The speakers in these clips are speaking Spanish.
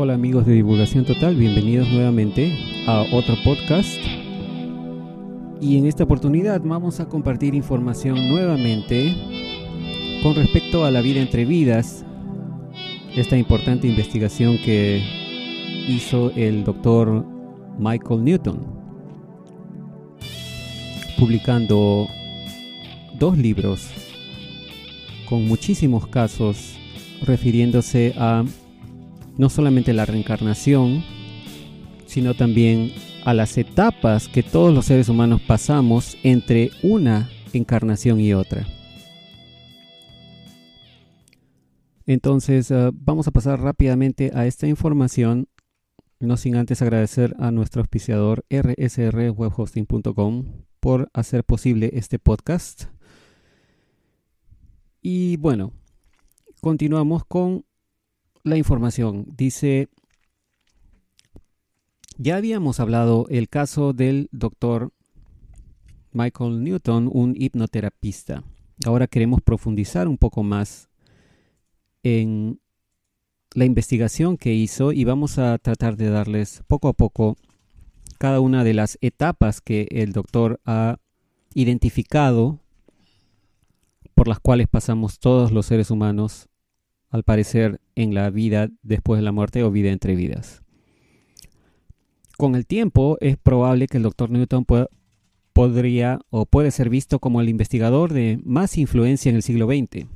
Hola amigos de Divulgación Total, bienvenidos nuevamente a otro podcast. Y en esta oportunidad vamos a compartir información nuevamente con respecto a la vida entre vidas, esta importante investigación que hizo el doctor Michael Newton, publicando dos libros con muchísimos casos refiriéndose a no solamente la reencarnación, sino también a las etapas que todos los seres humanos pasamos entre una encarnación y otra. Entonces uh, vamos a pasar rápidamente a esta información, no sin antes agradecer a nuestro auspiciador rsrwebhosting.com por hacer posible este podcast. Y bueno, continuamos con la información. Dice, ya habíamos hablado el caso del doctor Michael Newton, un hipnoterapista. Ahora queremos profundizar un poco más en la investigación que hizo y vamos a tratar de darles poco a poco cada una de las etapas que el doctor ha identificado por las cuales pasamos todos los seres humanos al parecer, en la vida después de la muerte o vida entre vidas. Con el tiempo es probable que el doctor Newton podría o puede ser visto como el investigador de más influencia en el siglo XX.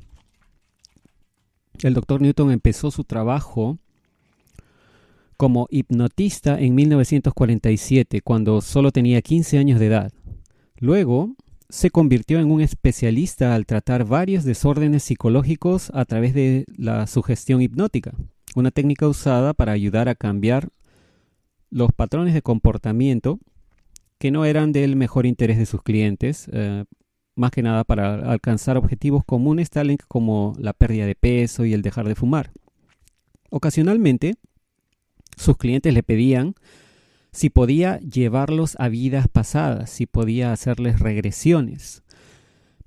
El doctor Newton empezó su trabajo como hipnotista en 1947, cuando solo tenía 15 años de edad. Luego se convirtió en un especialista al tratar varios desórdenes psicológicos a través de la sugestión hipnótica, una técnica usada para ayudar a cambiar los patrones de comportamiento que no eran del mejor interés de sus clientes, eh, más que nada para alcanzar objetivos comunes tales como la pérdida de peso y el dejar de fumar. Ocasionalmente, sus clientes le pedían si podía llevarlos a vidas pasadas, si podía hacerles regresiones.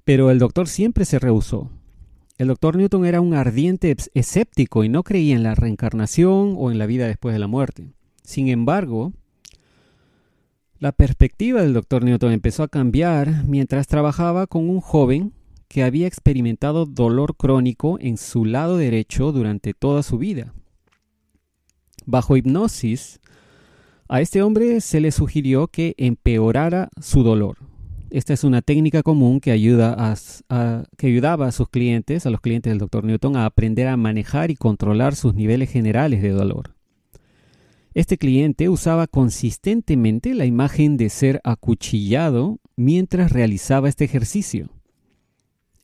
Pero el doctor siempre se rehusó. El doctor Newton era un ardiente escéptico y no creía en la reencarnación o en la vida después de la muerte. Sin embargo, la perspectiva del doctor Newton empezó a cambiar mientras trabajaba con un joven que había experimentado dolor crónico en su lado derecho durante toda su vida. Bajo hipnosis, a este hombre se le sugirió que empeorara su dolor. Esta es una técnica común que, ayuda a, que ayudaba a sus clientes, a los clientes del Dr. Newton, a aprender a manejar y controlar sus niveles generales de dolor. Este cliente usaba consistentemente la imagen de ser acuchillado mientras realizaba este ejercicio.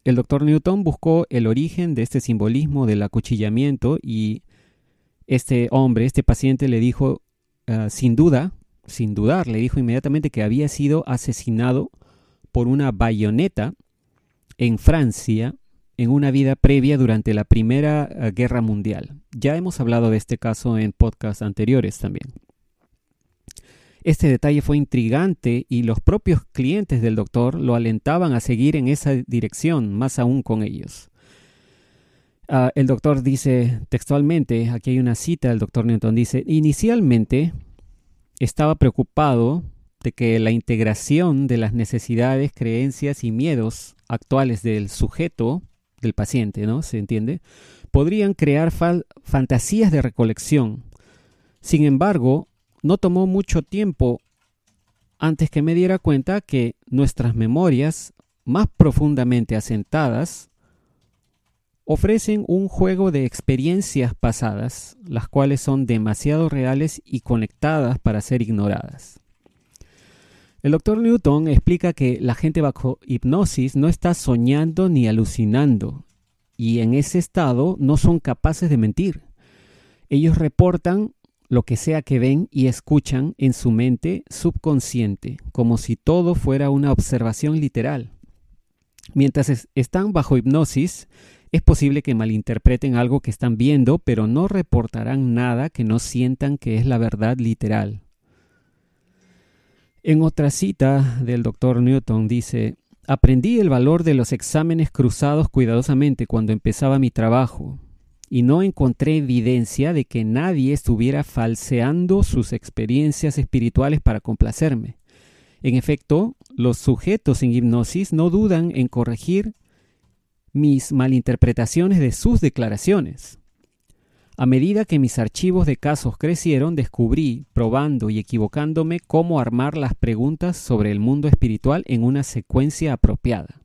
El Dr. Newton buscó el origen de este simbolismo del acuchillamiento y este hombre, este paciente le dijo Ah, sin duda, sin dudar, le dijo inmediatamente que había sido asesinado por una bayoneta en Francia en una vida previa durante la Primera ah, Guerra Mundial. Ya hemos hablado de este caso en podcasts anteriores también. Este detalle fue intrigante y los propios clientes del doctor lo alentaban a seguir en esa dirección, más aún con ellos. Ah, el doctor dice textualmente, aquí hay una cita del doctor Newton, dice, inicialmente estaba preocupado de que la integración de las necesidades, creencias y miedos actuales del sujeto, del paciente, ¿no? ¿Se entiende? Podrían crear fantasías de recolección. Sin embargo, no tomó mucho tiempo antes que me diera cuenta que nuestras memorias más profundamente asentadas ofrecen un juego de experiencias pasadas, las cuales son demasiado reales y conectadas para ser ignoradas. El doctor Newton explica que la gente bajo hipnosis no está soñando ni alucinando, y en ese estado no son capaces de mentir. Ellos reportan lo que sea que ven y escuchan en su mente subconsciente, como si todo fuera una observación literal. Mientras están bajo hipnosis, es posible que malinterpreten algo que están viendo, pero no reportarán nada que no sientan que es la verdad literal. En otra cita del doctor Newton dice, aprendí el valor de los exámenes cruzados cuidadosamente cuando empezaba mi trabajo, y no encontré evidencia de que nadie estuviera falseando sus experiencias espirituales para complacerme. En efecto, los sujetos en hipnosis no dudan en corregir mis malinterpretaciones de sus declaraciones. A medida que mis archivos de casos crecieron, descubrí, probando y equivocándome, cómo armar las preguntas sobre el mundo espiritual en una secuencia apropiada.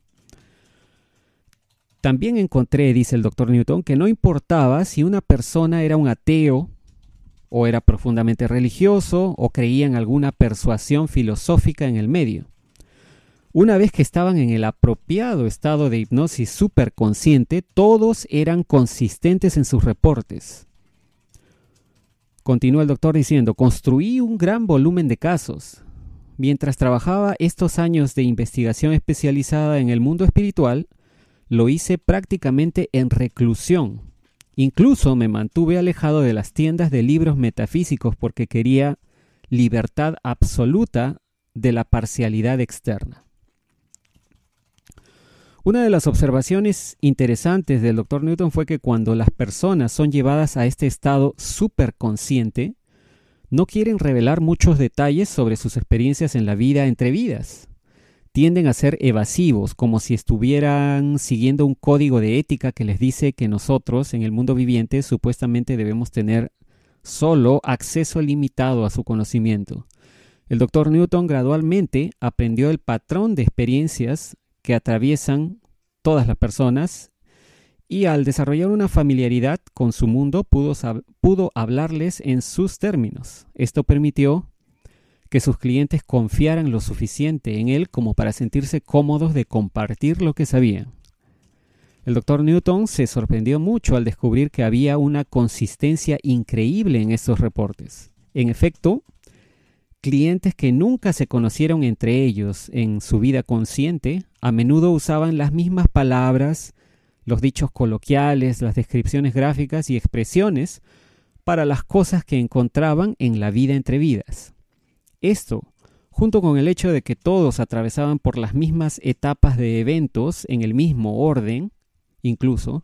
También encontré, dice el doctor Newton, que no importaba si una persona era un ateo, o era profundamente religioso, o creía en alguna persuasión filosófica en el medio. Una vez que estaban en el apropiado estado de hipnosis superconsciente, todos eran consistentes en sus reportes. Continúa el doctor diciendo, construí un gran volumen de casos. Mientras trabajaba estos años de investigación especializada en el mundo espiritual, lo hice prácticamente en reclusión. Incluso me mantuve alejado de las tiendas de libros metafísicos porque quería libertad absoluta de la parcialidad externa. Una de las observaciones interesantes del Dr. Newton fue que cuando las personas son llevadas a este estado superconsciente, no quieren revelar muchos detalles sobre sus experiencias en la vida entre vidas tienden a ser evasivos, como si estuvieran siguiendo un código de ética que les dice que nosotros en el mundo viviente supuestamente debemos tener solo acceso limitado a su conocimiento. El doctor Newton gradualmente aprendió el patrón de experiencias que atraviesan todas las personas y al desarrollar una familiaridad con su mundo pudo, pudo hablarles en sus términos. Esto permitió que sus clientes confiaran lo suficiente en él como para sentirse cómodos de compartir lo que sabían. El doctor Newton se sorprendió mucho al descubrir que había una consistencia increíble en estos reportes. En efecto, clientes que nunca se conocieron entre ellos en su vida consciente a menudo usaban las mismas palabras, los dichos coloquiales, las descripciones gráficas y expresiones para las cosas que encontraban en la vida entre vidas. Esto, junto con el hecho de que todos atravesaban por las mismas etapas de eventos en el mismo orden, incluso,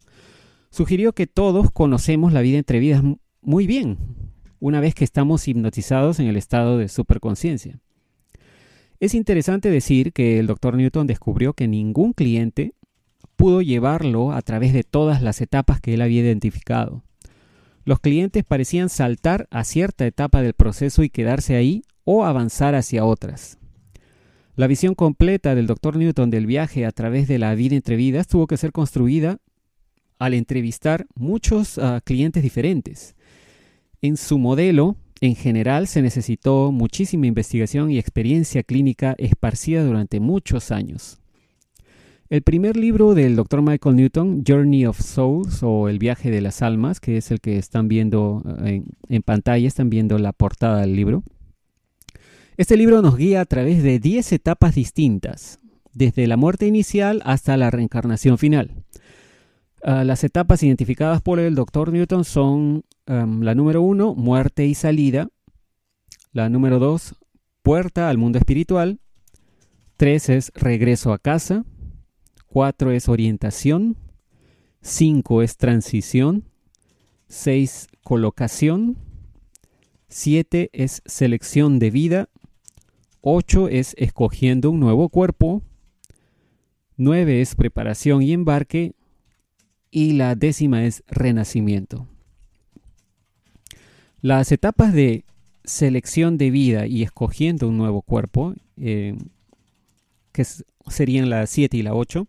sugirió que todos conocemos la vida entre vidas muy bien, una vez que estamos hipnotizados en el estado de superconciencia. Es interesante decir que el Dr. Newton descubrió que ningún cliente pudo llevarlo a través de todas las etapas que él había identificado. Los clientes parecían saltar a cierta etapa del proceso y quedarse ahí o avanzar hacia otras. La visión completa del Dr. Newton del viaje a través de la vida entre vidas tuvo que ser construida al entrevistar muchos ah, clientes diferentes. En su modelo, en general, se necesitó muchísima investigación y experiencia clínica esparcida durante muchos años. El primer libro del Dr. Michael Newton, Journey of Souls o El viaje de las almas, que es el que están viendo ah, en, en pantalla, están viendo la portada del libro, este libro nos guía a través de 10 etapas distintas, desde la muerte inicial hasta la reencarnación final. Ah, las etapas identificadas por el Dr. Newton son la número 1, muerte y salida. La número 2, puerta al mundo espiritual. 3 es regreso a casa. 4 es orientación. 5 es transición. 6 colocación. 7 es selección de vida 8 es escogiendo un nuevo cuerpo. 9 es preparación y embarque. Y la décima es renacimiento. Las etapas de selección de vida y escogiendo un nuevo cuerpo, eh, que serían la 7 y la 8,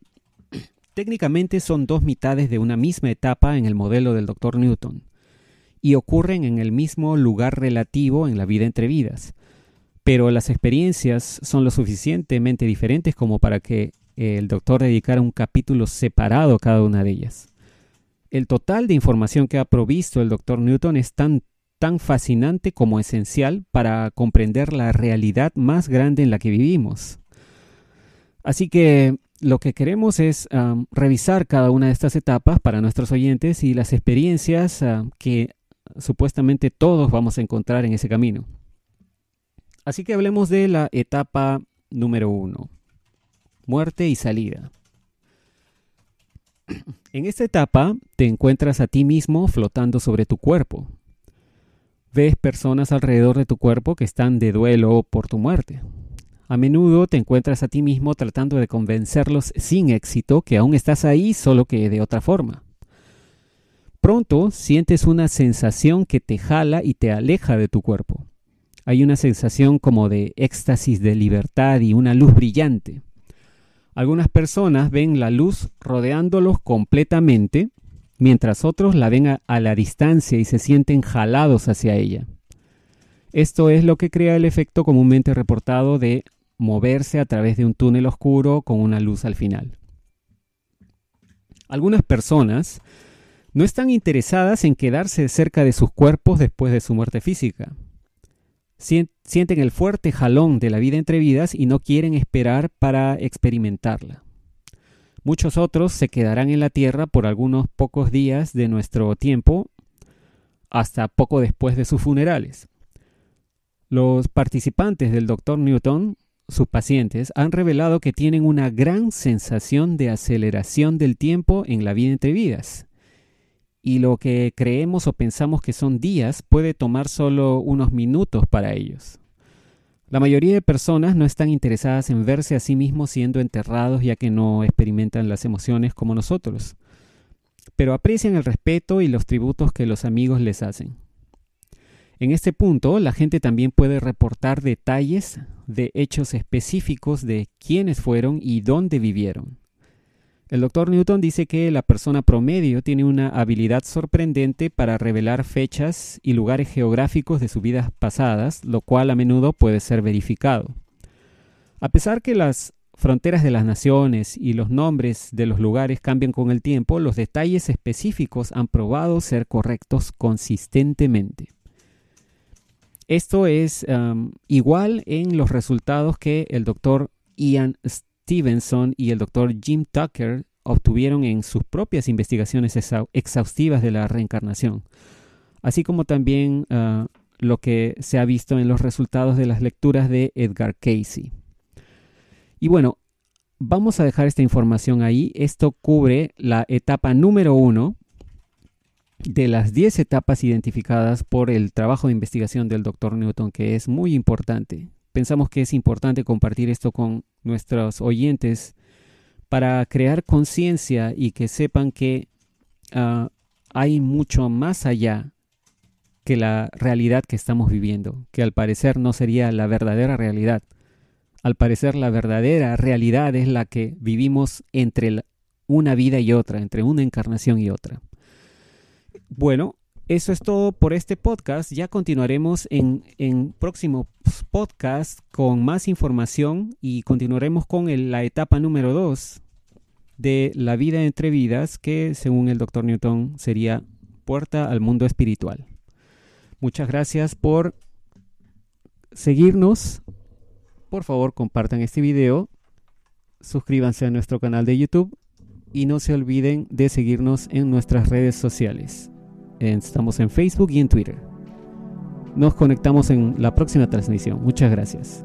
técnicamente son dos mitades de una misma etapa en el modelo del Dr. Newton y ocurren en el mismo lugar relativo en la vida entre vidas pero las experiencias son lo suficientemente diferentes como para que el doctor dedicara un capítulo separado a cada una de ellas. El total de información que ha provisto el doctor Newton es tan, tan fascinante como esencial para comprender la realidad más grande en la que vivimos. Así que lo que queremos es revisar cada una de estas etapas para nuestros oyentes y las experiencias que supuestamente todos vamos a encontrar en ese camino. Así que hablemos de la etapa número uno, muerte y salida. En esta etapa te encuentras a ti mismo flotando sobre tu cuerpo. Ves personas alrededor de tu cuerpo que están de duelo por tu muerte. A menudo te encuentras a ti mismo tratando de convencerlos sin éxito que aún estás ahí, solo que de otra forma. Pronto sientes una sensación que te jala y te aleja de tu cuerpo. Hay una sensación como de éxtasis de libertad y una luz brillante. Algunas personas ven la luz rodeándolos completamente, mientras otros la ven a, la distancia y se sienten jalados hacia ella. Esto es lo que crea el efecto comúnmente reportado de moverse a través de un túnel oscuro con una luz al final. Algunas personas no están interesadas en quedarse cerca de sus cuerpos después de su muerte física. Sienten el fuerte jalón de la vida entre vidas y no quieren esperar para experimentarla. Muchos otros se quedarán en la Tierra por algunos pocos días de nuestro tiempo hasta poco después de sus funerales. Los participantes del Dr. Newton sus pacientes han revelado que tienen una gran sensación de aceleración del tiempo en la vida entre vidas. Y lo que creemos o pensamos que son días puede tomar solo unos minutos para ellos. La mayoría de personas no están interesadas en verse a sí mismos siendo enterrados ya que no experimentan las emociones como nosotros, pero aprecian el respeto y los tributos que los amigos les hacen. En este punto, la gente también puede reportar detalles de hechos específicos de quiénes fueron y dónde vivieron. El doctor Newton dice que la persona promedio tiene una habilidad sorprendente para revelar fechas y lugares geográficos de sus vidas pasadas, lo cual a menudo puede ser verificado. A pesar que las fronteras de las naciones y los nombres de los lugares cambian con el tiempo, los detalles específicos han probado ser correctos consistentemente. Esto es igual en los resultados que el doctor Ian Stevenson y el doctor Jim Tucker obtuvieron en sus propias investigaciones exhaustivas de la reencarnación, así como también uh, lo que se ha visto en los resultados de las lecturas de Edgar Casey. Y bueno, vamos a dejar esta información ahí. Esto cubre la etapa número uno de las 10 etapas identificadas por el trabajo de investigación del Dr. Newton, que es muy importante. Pensamos que es importante compartir esto con nuestros oyentes para crear conciencia y que sepan que uh, hay mucho más allá que la realidad que estamos viviendo, que al parecer no sería la verdadera realidad. Al parecer la verdadera realidad es la que vivimos entre una vida y otra, entre una encarnación y otra. Bueno, eso es todo por este podcast. Ya continuaremos en, en próximos podcasts con más información y continuaremos con la etapa número 2 de la vida entre vidas, que según el doctor Newton sería puerta al mundo espiritual. Muchas gracias por seguirnos. Por favor, compartan este video, suscríbanse a nuestro canal de YouTube y no se olviden de seguirnos en nuestras redes sociales. Estamos en Facebook y en Twitter. Nos conectamos en la próxima transmisión. Muchas gracias.